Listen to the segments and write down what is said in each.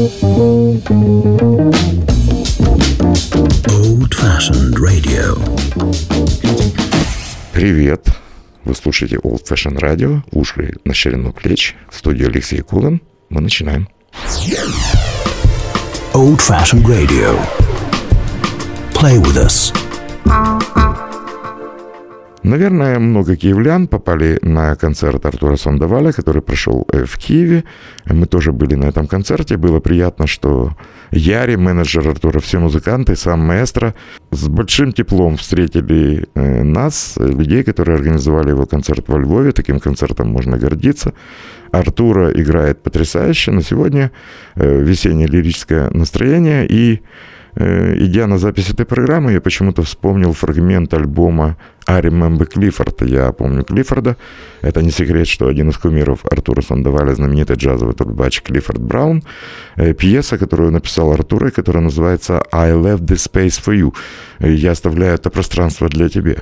Old Fashioned Radio. Привет! Вы слушаете Old Fashion Radio, уши на ширину плеч, в студии Алексей Кулан. Мы начинаем. Old Fashioned Radio. Play with us. Наверное, много киевлян попали на концерт Артура Сандаваля, который прошел э, в Киеве. Мы тоже были на этом концерте. Было приятно, что Яри, менеджер Артура, все музыканты, сам маэстро, с большим теплом встретили э, нас, людей, которые организовали его концерт во Львове. Таким концертом можно гордиться. Артура играет потрясающе, но сегодня э, весеннее лирическое настроение и идя на запись этой программы, я почему-то вспомнил фрагмент альбома I Remember Клиффорд. Я помню Клиффорда. Это не секрет, что один из кумиров Артура Сандаваля, знаменитый джазовый трубач Клиффорд Браун. Пьеса, которую написал Артур, и которая называется I Left the Space for You. Я оставляю это пространство для тебя.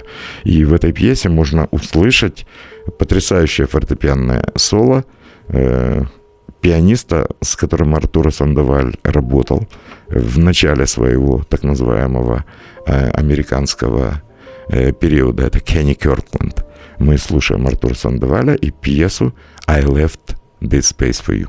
И в этой пьесе можно услышать потрясающее фортепианное соло пианиста, с которым Артур Сандаваль работал в начале своего так называемого э, американского э, периода. Это Кенни Кёртленд. Мы слушаем Артура Сандаваля и пьесу «I left this space for you».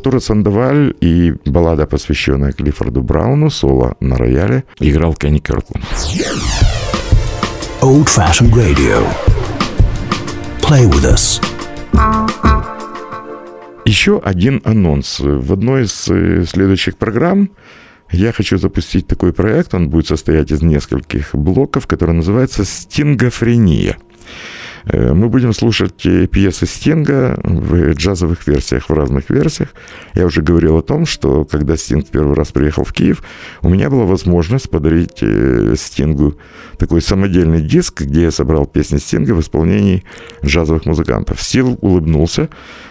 Артура Сандоваль и баллада, посвященная Клиффорду Брауну, соло на рояле, играл Кенни Кёркланд. Old Fashioned Radio. Play with us. Еще один анонс. В одной из э, следующих программ я хочу запустить такой проект. Он будет состоять из нескольких блоков, который называется «Стингофрения». Э, мы будем слушать э, пьесы Стинга в джазовых версиях, в разных версиях. Я уже говорил о том, что когда Стинг первый раз приехал в Киев, у меня была возможность подарить э, Стингу такой самодельный диск, где я собрал песни Стинга в исполнении джазовых музыкантов. Стил улыбнулся.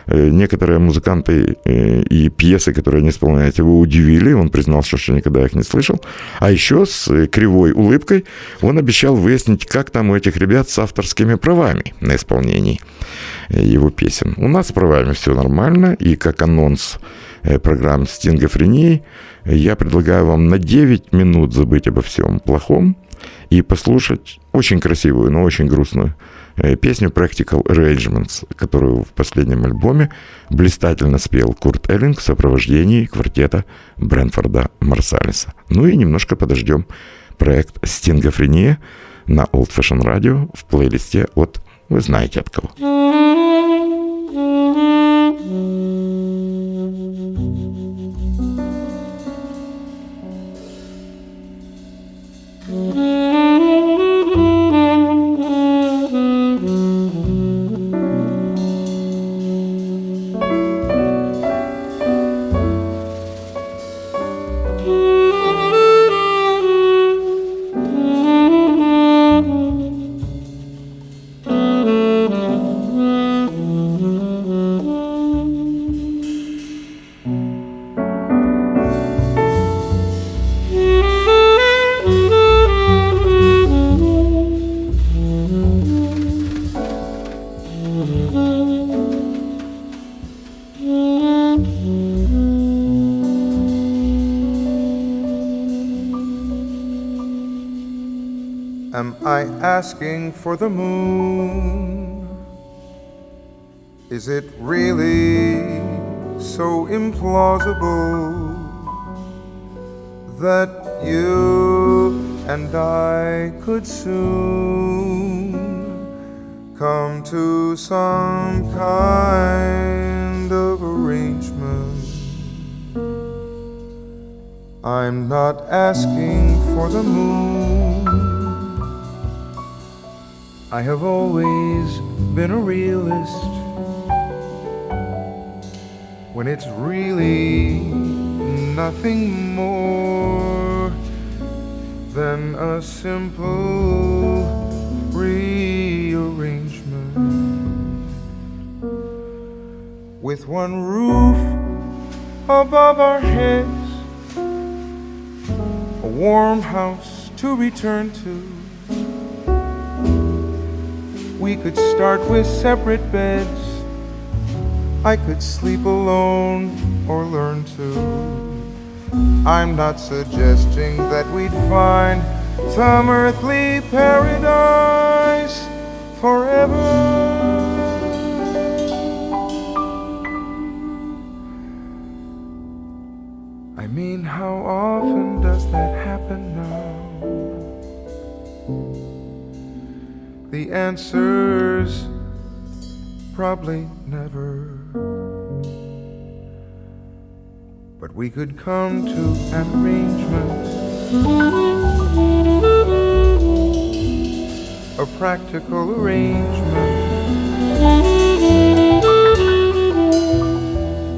Некоторые музыканты и пьесы, которые они исполняют, его удивили. Он признался, что никогда их не слышал. А еще с кривой улыбкой он обещал выяснить, как там у этих ребят с авторскими правами правами на исполнении э, его песен. У нас с правами все нормально, и как анонс э, программ «Стингофрении» я предлагаю вам на 9 минут забыть обо всем плохом и послушать очень красивую, но очень грустную э, песню Practical Arrangements, которую в последнем альбоме блистательно спел Курт Эллинг в сопровождении квартета Брэнфорда Марсалиса. Ну и немножко подождем проект «Стингофрения» на Old Fashion Radio в плейлисте от вы знаете от кого. For the moon? Is it really so implausible that you and I could soon come to some kind of arrangement? I'm not asking for the moon. I have always been a realist. When it's really nothing more than a simple rearrangement with one roof above our heads, a warm house to return to we could start with separate beds. I could sleep alone or learn to. I'm not suggesting that we'd find some earthly paradise forever. I mean, how often does that happen now? The answer's probably never. But we could come to an arrangement, a practical arrangement.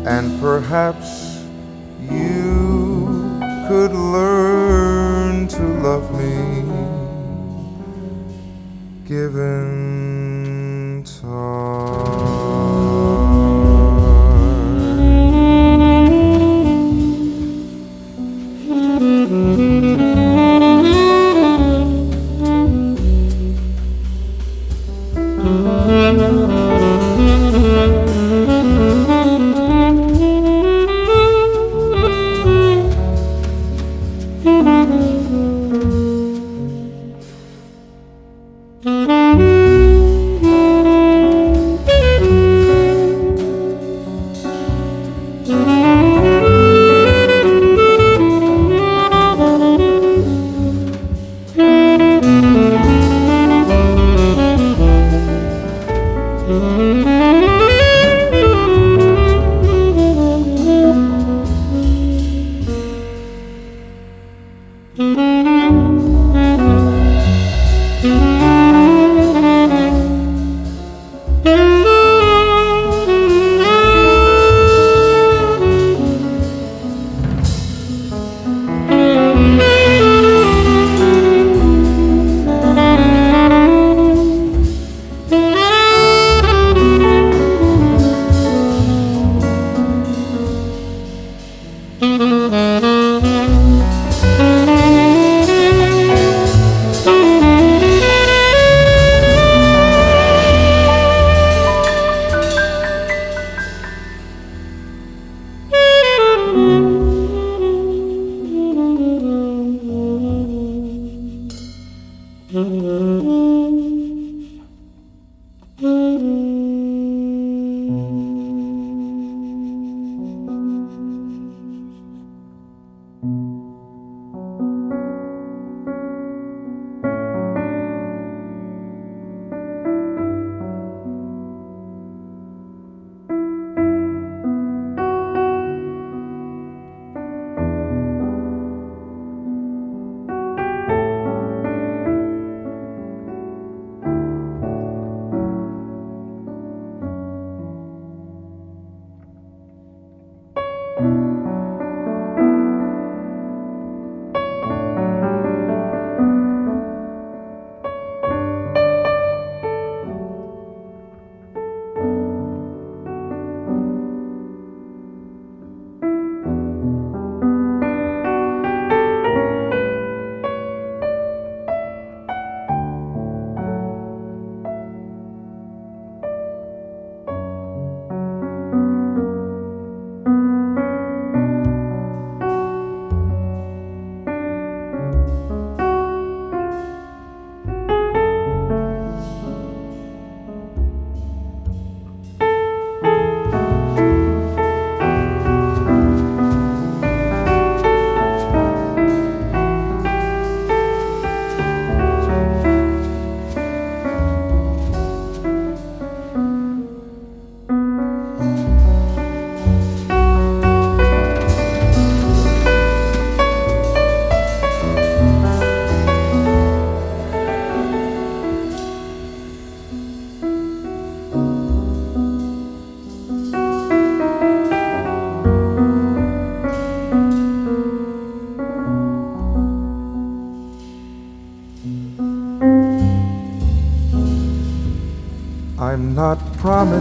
And perhaps you could learn to love me given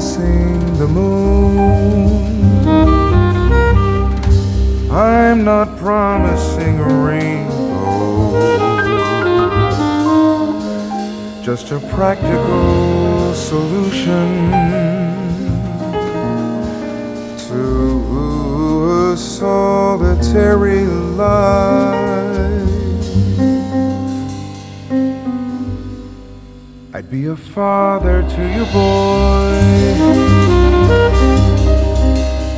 promising the moon. I'm not promising a rainbow, just a practical solution to a solitary life. I'd be a father to your boy,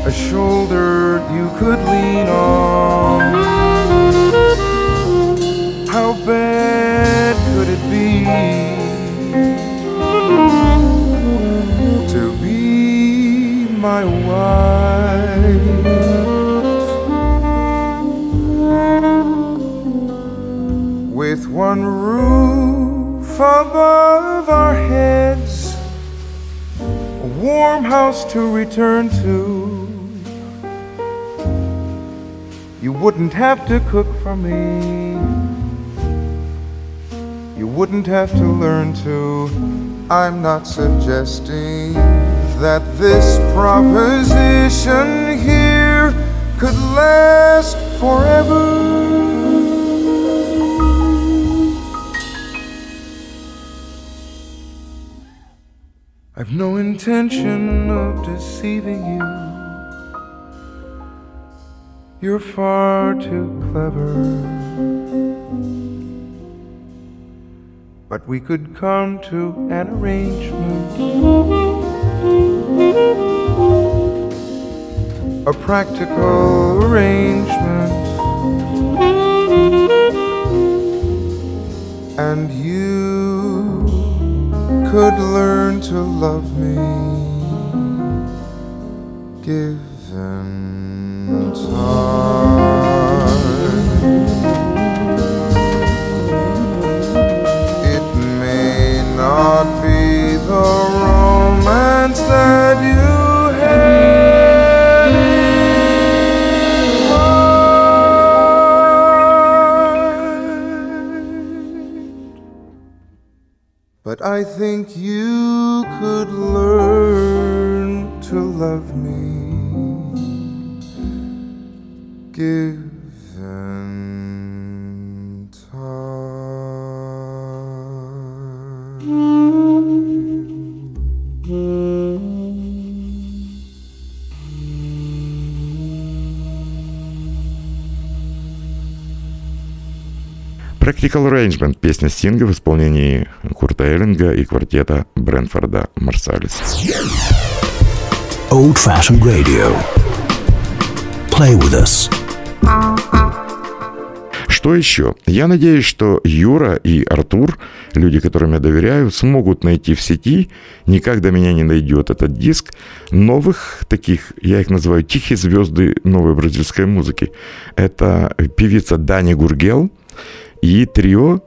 a shoulder you could lean on. How bad could it be to be my wife with one roof above our heads, a warm house to return to? You wouldn't have to cook for me. You wouldn't have to learn to. I'm not suggesting that this proposition here could last forever. I've no intention of deceiving you. You're far too clever. But we could come to an arrangement. A practical arrangement. And you could learn to love me. Given time. I think you could learn to love me. Given Practical Arrangement – песня Стинга в исполнении Курта Эллинга и квартета Брэнфорда Марсалис. Old Fashioned Radio. Play with us. Что еще? Я надеюсь, что Юра и Артур, люди, которым я доверяю, смогут найти в сети, никак до меня не найдет этот диск, новых таких, я их называю тихие звезды новой бразильской музыки. Это певица Дани Гургел и трио,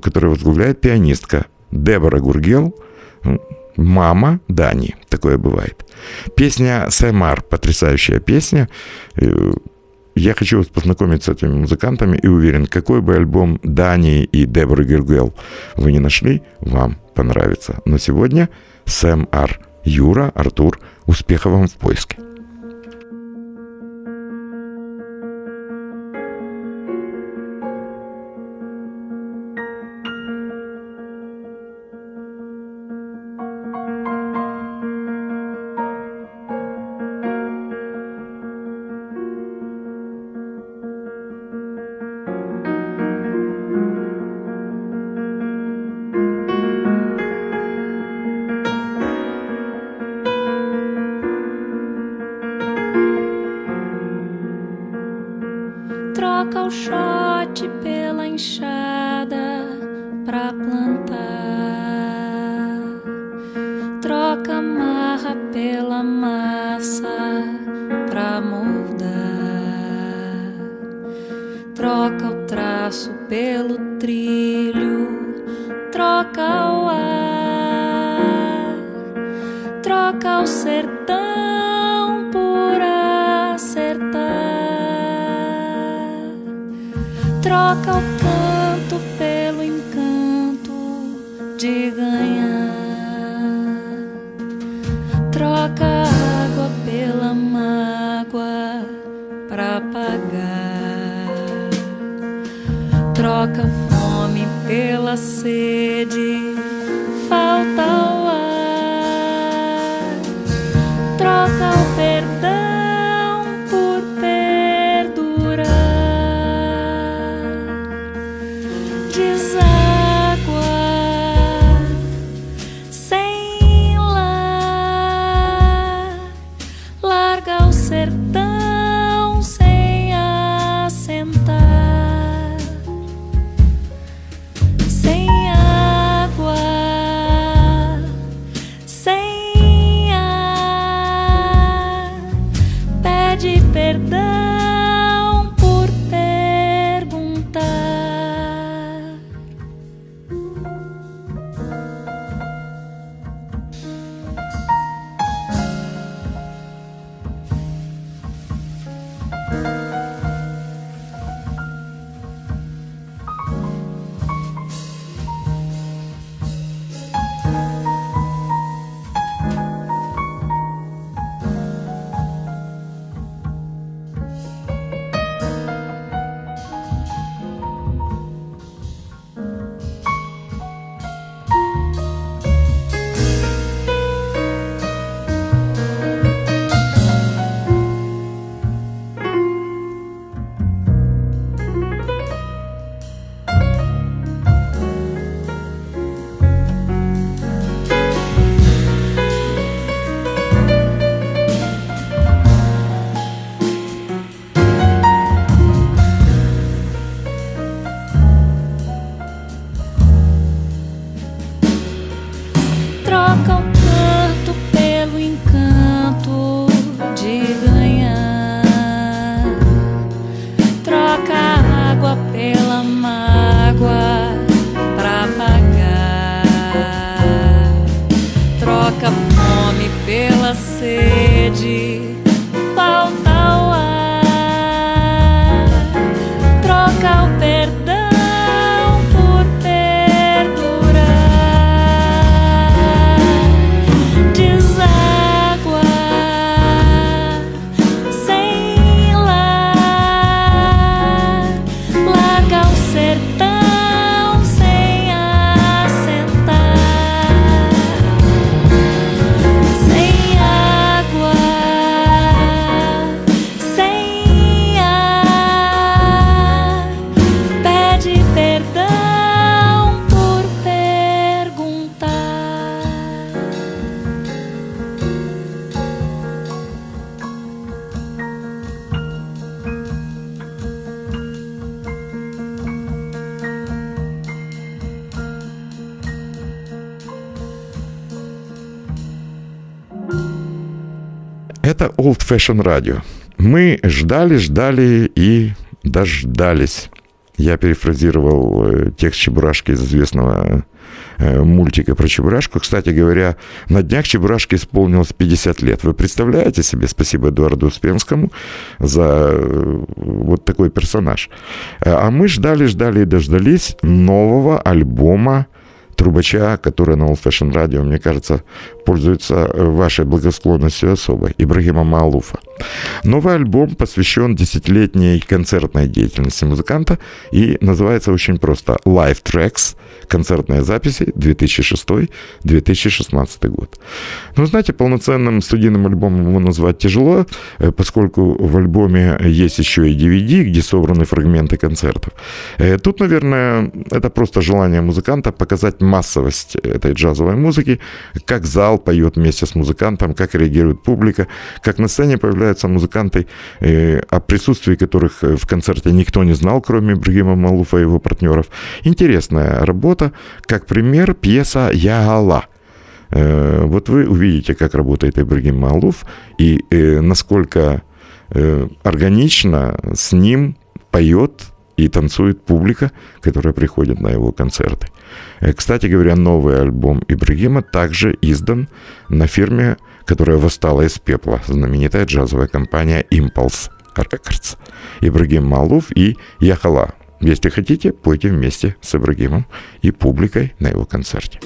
которое возглавляет пианистка Дебора Гургел, мама Дани. Такое бывает. Песня «Сэмар» – потрясающая песня. Э, Я хочу вас познакомить с этими музыкантами и уверен, какой бы альбом Дани и Деборы Гергел вы не нашли, вам понравится. Но сегодня Сэм Ар, Юра, Артур, успехов вам в поиске. Troca o canto pelo encanto de ganhar. Troca água pela mágoa pra pagar. Troca fome pela sede, Old Fashion Radio. Мы ждали, ждали и дождались. Я перефразировал э, текст Чебурашки из известного э, мультика про Чебурашку. Кстати говоря, на днях Чебурашке исполнилось 50 лет. Вы представляете себе? Спасибо Эдуарду Успенскому за э, вот такой персонаж. А мы ждали, ждали и дождались нового альбома трубача, который на Old Fashion Radio, мне кажется, пользуется э, вашей благосклонностью особой, Ибрагима Маалуфа. Новый альбом посвящен десятилетней концертной деятельности музыканта и называется очень просто Live Tracks, концертные записи 2006-2016 год. Ну, знаете, полноценным студийным альбомом его назвать тяжело, э, поскольку в альбоме есть еще и DVD, где собраны фрагменты концертов. Э, Тут, наверное, это просто желание музыканта показать массовость этой джазовой музыки, как зал поет вместе с музыкантом, как реагирует публика, как на сцене появляются музыканты, э, о присутствии которых э, в концерте никто не знал, кроме Ибрагима Малуфа и его партнеров. Интересная работа. Как пример, пьеса «Я Алла». Э, Вот вы увидите, как работает Ибрагим Малуф и насколько органично с ним поет и танцует публика, которая приходит на его концерты. Э, Кстати говоря, новый альбом Ибрагима также издан на фирме, которая восстала из пепла, знаменитая джазовая компания Impulse Records. Ибрагим Малуф и Яхала. Если хотите, пойте вместе с Ибрагимом и публикой на его концерте.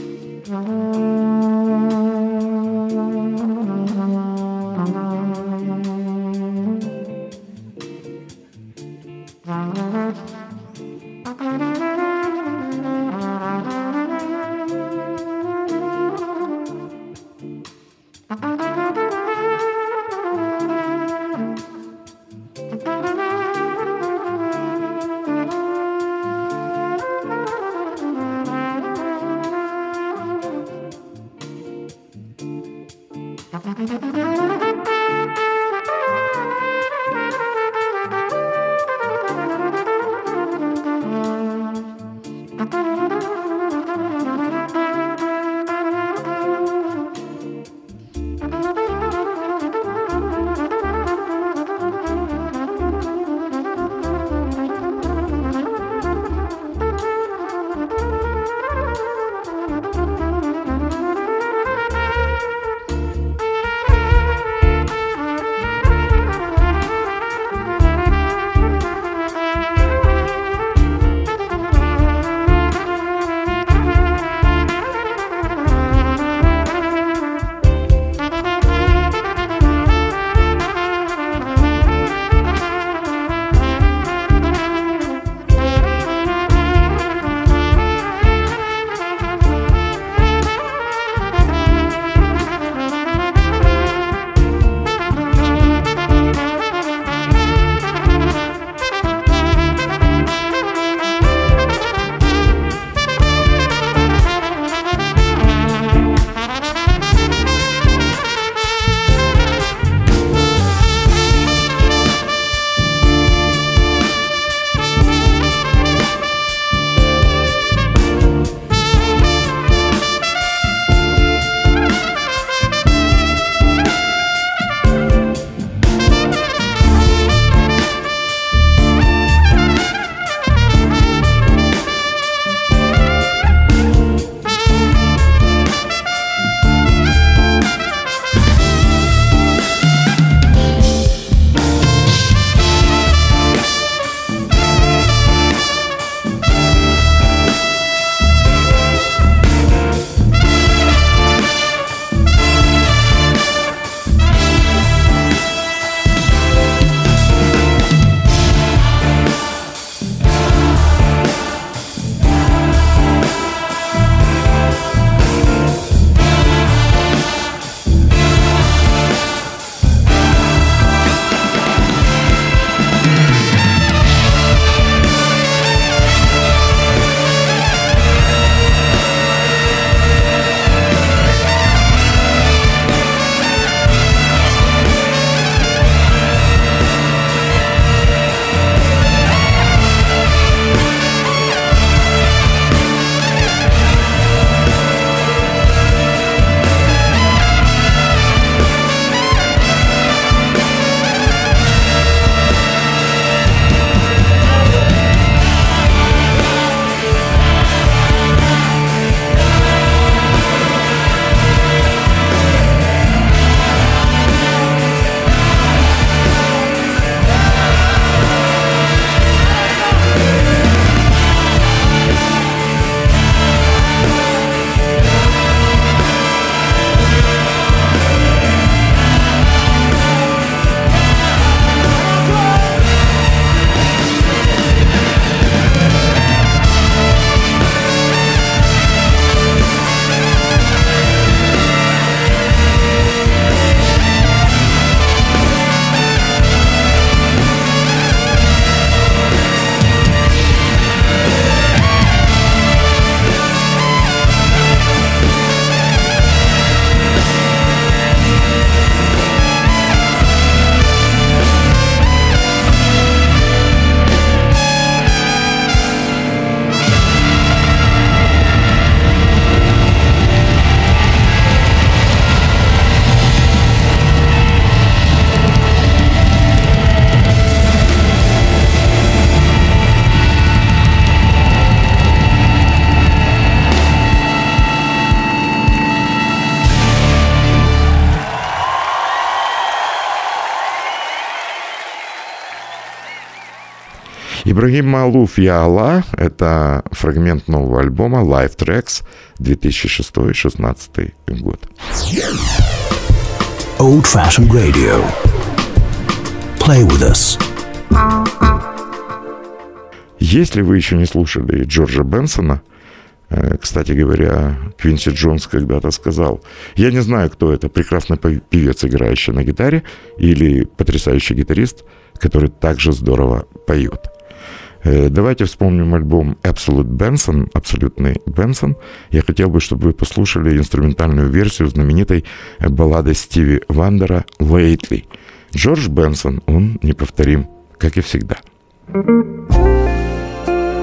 Ибрагим Малуф «Я Аллах» — это фрагмент нового альбома «Live Tracks» 2006-2016 год. Old Fashioned Radio. Play with us. Если вы еще не слушали Джорджа Бенсона, э, кстати говоря, Квинси Джонс когда-то сказал, я не знаю, кто это, прекрасный певец, играющий на гитаре, или потрясающий гитарист, который также здорово поет. Э, давайте вспомним альбом Absolute Benson, абсолютный Бенсон. Я хотел бы, чтобы вы послушали инструментальную версию знаменитой баллады Стиви Вандера «Lately». Джордж Бенсон, он неповторим, как и всегда.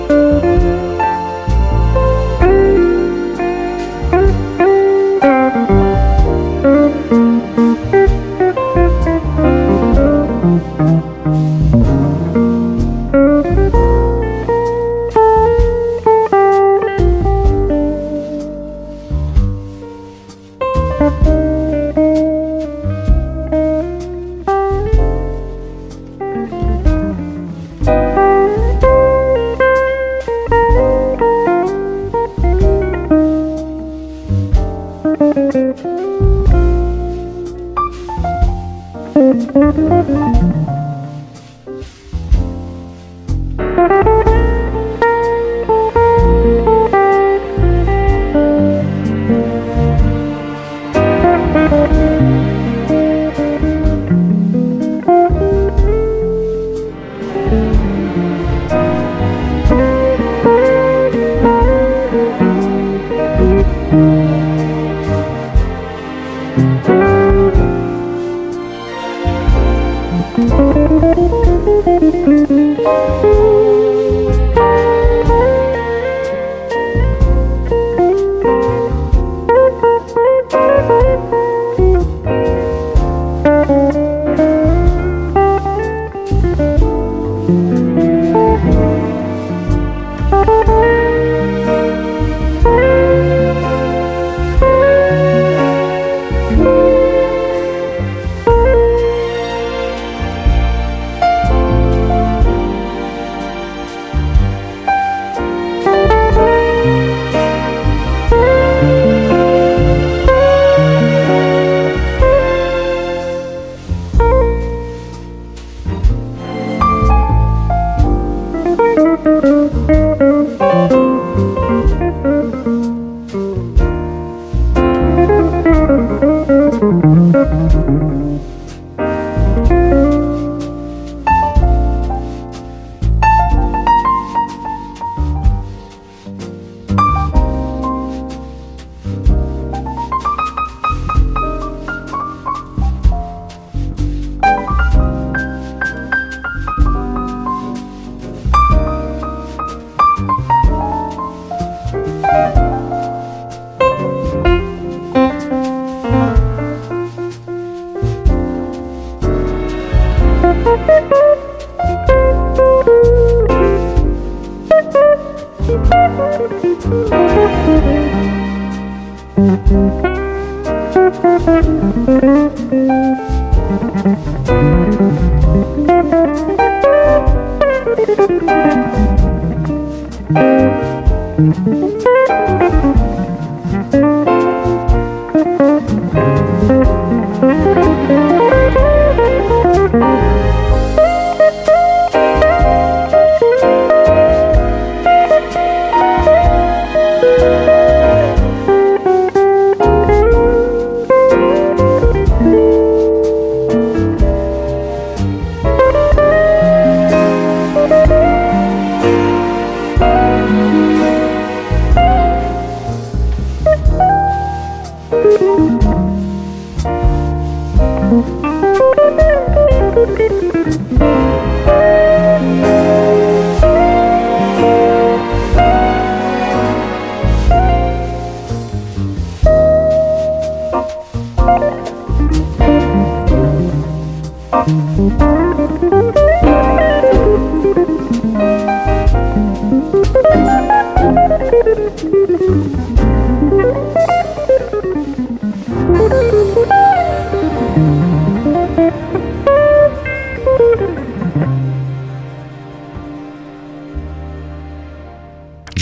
thank you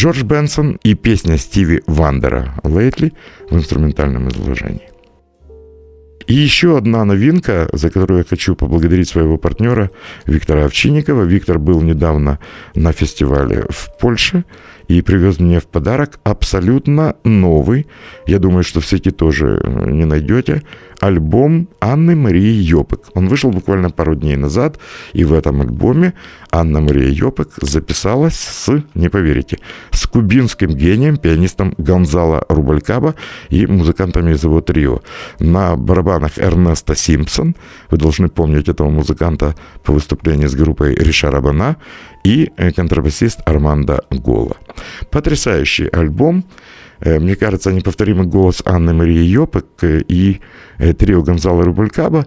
Джордж Бенсон и песня Стиви Вандера «Lately» в инструментальном изложении. И еще одна новинка, за которую я хочу поблагодарить своего партнера Виктора Овчинникова. Виктор был недавно на фестивале в Польше и привез мне в подарок абсолютно новый, я думаю, что в сети тоже э, не найдете, альбом Анны Марии Йопек. Он вышел буквально пару дней назад, и в этом альбоме Анна Мария Йопек записалась с, не поверите, с кубинским гением, пианистом Гонзало Рубалькаба и музыкантами из его трио. На барабанах Эрнеста Симпсон, вы должны помнить этого музыканта по выступлению с группой Ришара Бана, и э, контрабасист Армандо Гола. Потрясающий альбом. Э, мне кажется, неповторимый голос Анны Марии Йопек э, и трио Гонзало Рубалькаба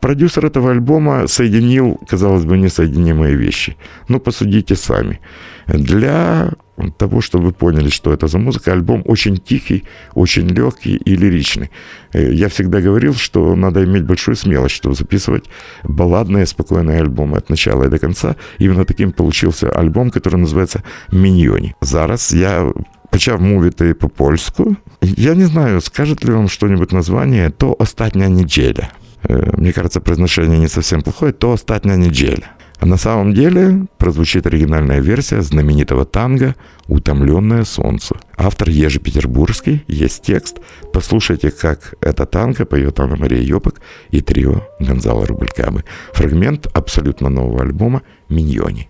Продюсер этого альбома соединил, казалось бы, несоединимые вещи. Ну, посудите сами. Для того, чтобы вы поняли, что это за музыка, альбом очень тихий, очень легкий и лиричный. Э, я всегда говорил, что надо иметь большую смелость, чтобы записывать балладные, спокойные альбомы от начала и до конца. Именно таким получился альбом, который называется «Міньйоні». Зараз я почав мовити по польську. Я не знаю, скажет ли вам что-нибудь название «То остатня неделя». Э, мне кажется, произношение не совсем плохое, то «Остатня неделя». А на самом деле прозвучит оригинальная версия знаменитого танго «Утомленное солнце». Автор Ежи Петербургский, есть текст. Послушайте, как это танго поет Анна Мария Йопок и трио Гонзала Рублькабы. Фрагмент абсолютно нового альбома «Миньони».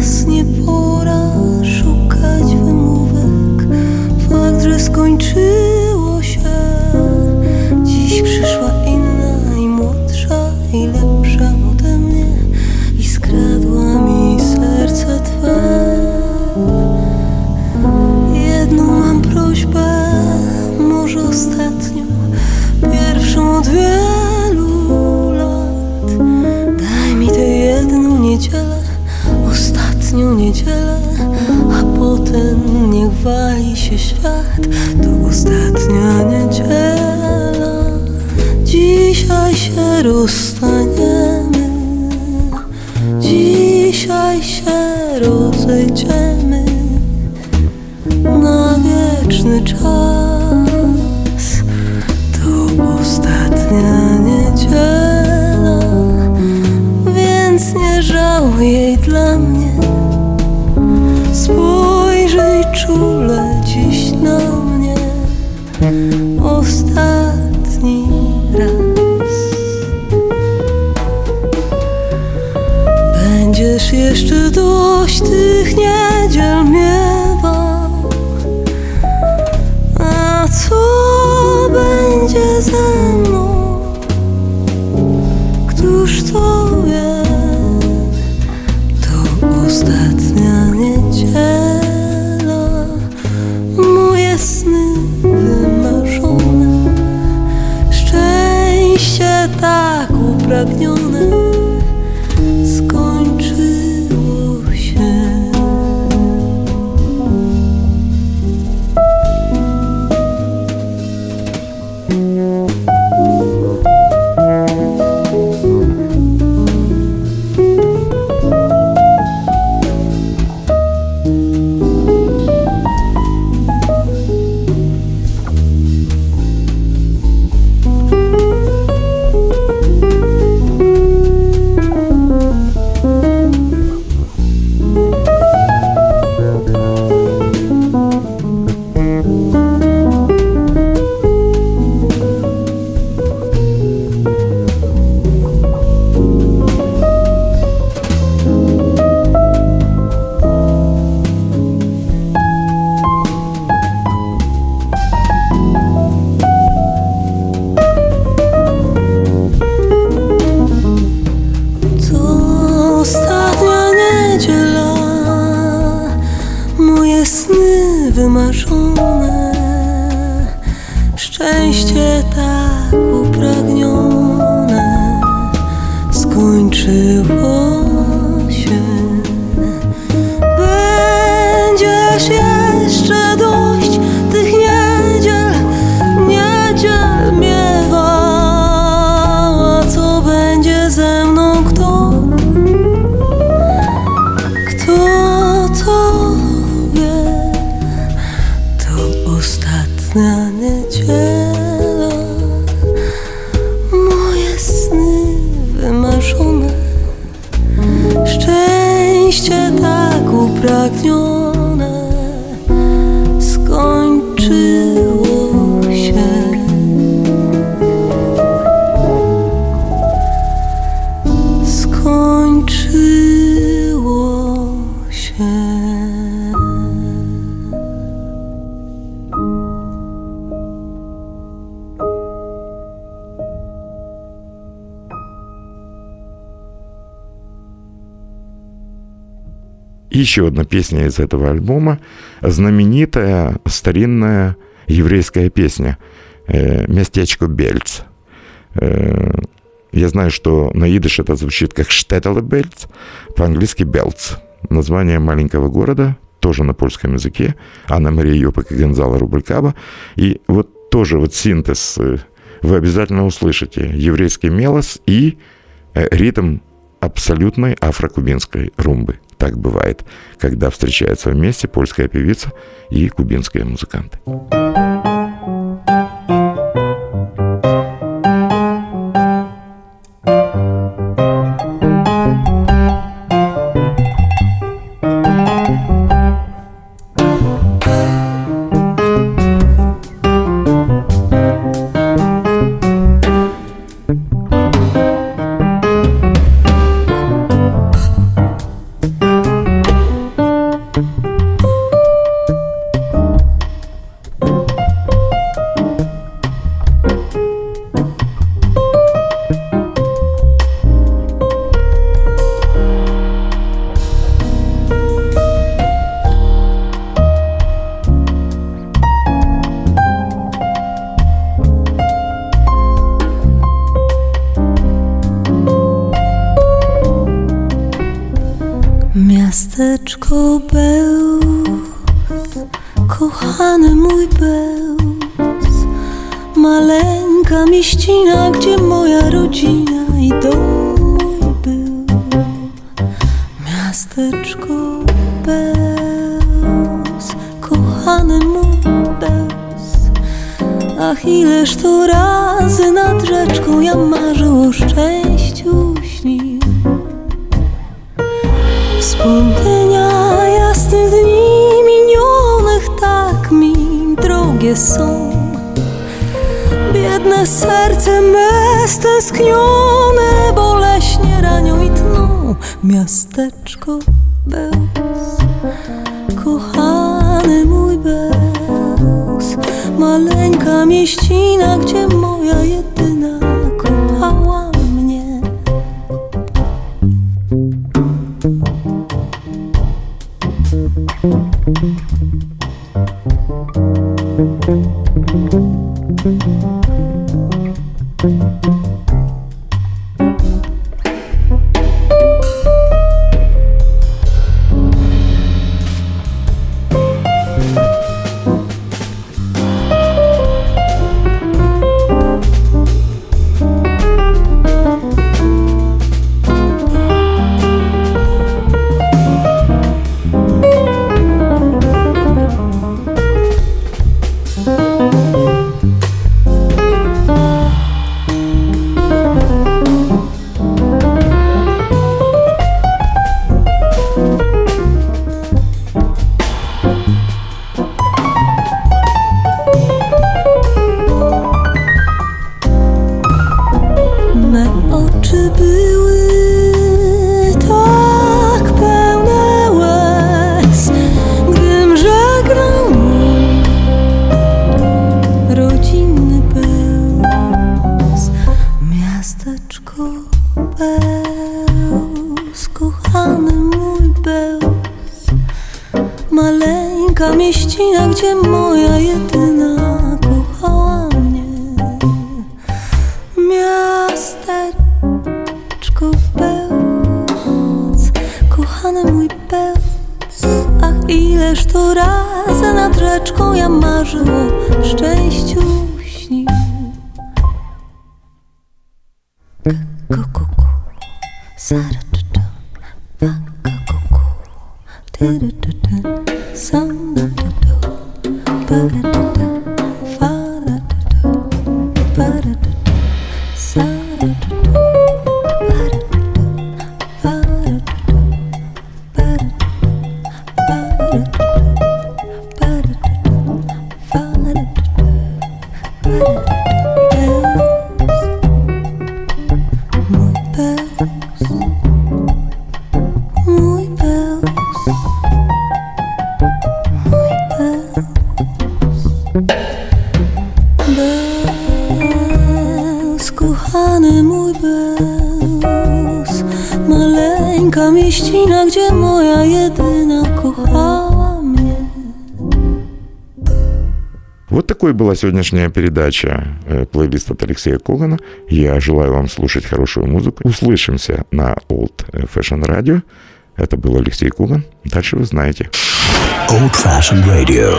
Teraz nie skończyło się. Dziś przyszła inna i młodsza i lepsza ode mnie I skradła mi serce Twe. Jedną mam prośbę, może ostatnią Pierwszą od wielu lat. Daj mi tę jedną niedzielę ostatnią niedzielę, a potem niech wali się świat. To ostatnia niedziela. Dzisiaj się rozstaniemy, dzisiaj się rozejdziemy na wieczny czas. To ostatnia niedziela więc nie żałuj еще одна песня из этого альбома, знаменитая старинная еврейская песня э, «Местечко Бельц». Э, Я знаю, что на идыш это звучит как «Штетеле Бельц», по-английски «Белц». Название маленького города, тоже на польском языке, Анна Мария Йопак и Гонзало Рублькаба. И вот тоже вот синтез э, вы обязательно услышите. Еврейский мелос и ритм абсолютной афрокубинской румбы. Так бывает, когда встречаются вместе польская певица и кубинские музыканты. Moja rodzina i mój był. Miasteczko Bełz, kochany mój Bełz, ach ileż to razy nad rzeczką ja marzył o szczęściu school. Kukuku Saratutu Pakukuku Tirututu Samatutu Pagatutu была сегодняшняя передача, э, плейлист от Алексея Когана. Я желаю вам слушать хорошую музыку. Услышимся на Old Fashion Radio. Это был Алексей Коган. Дальше вы знаете. Old Fashioned Radio.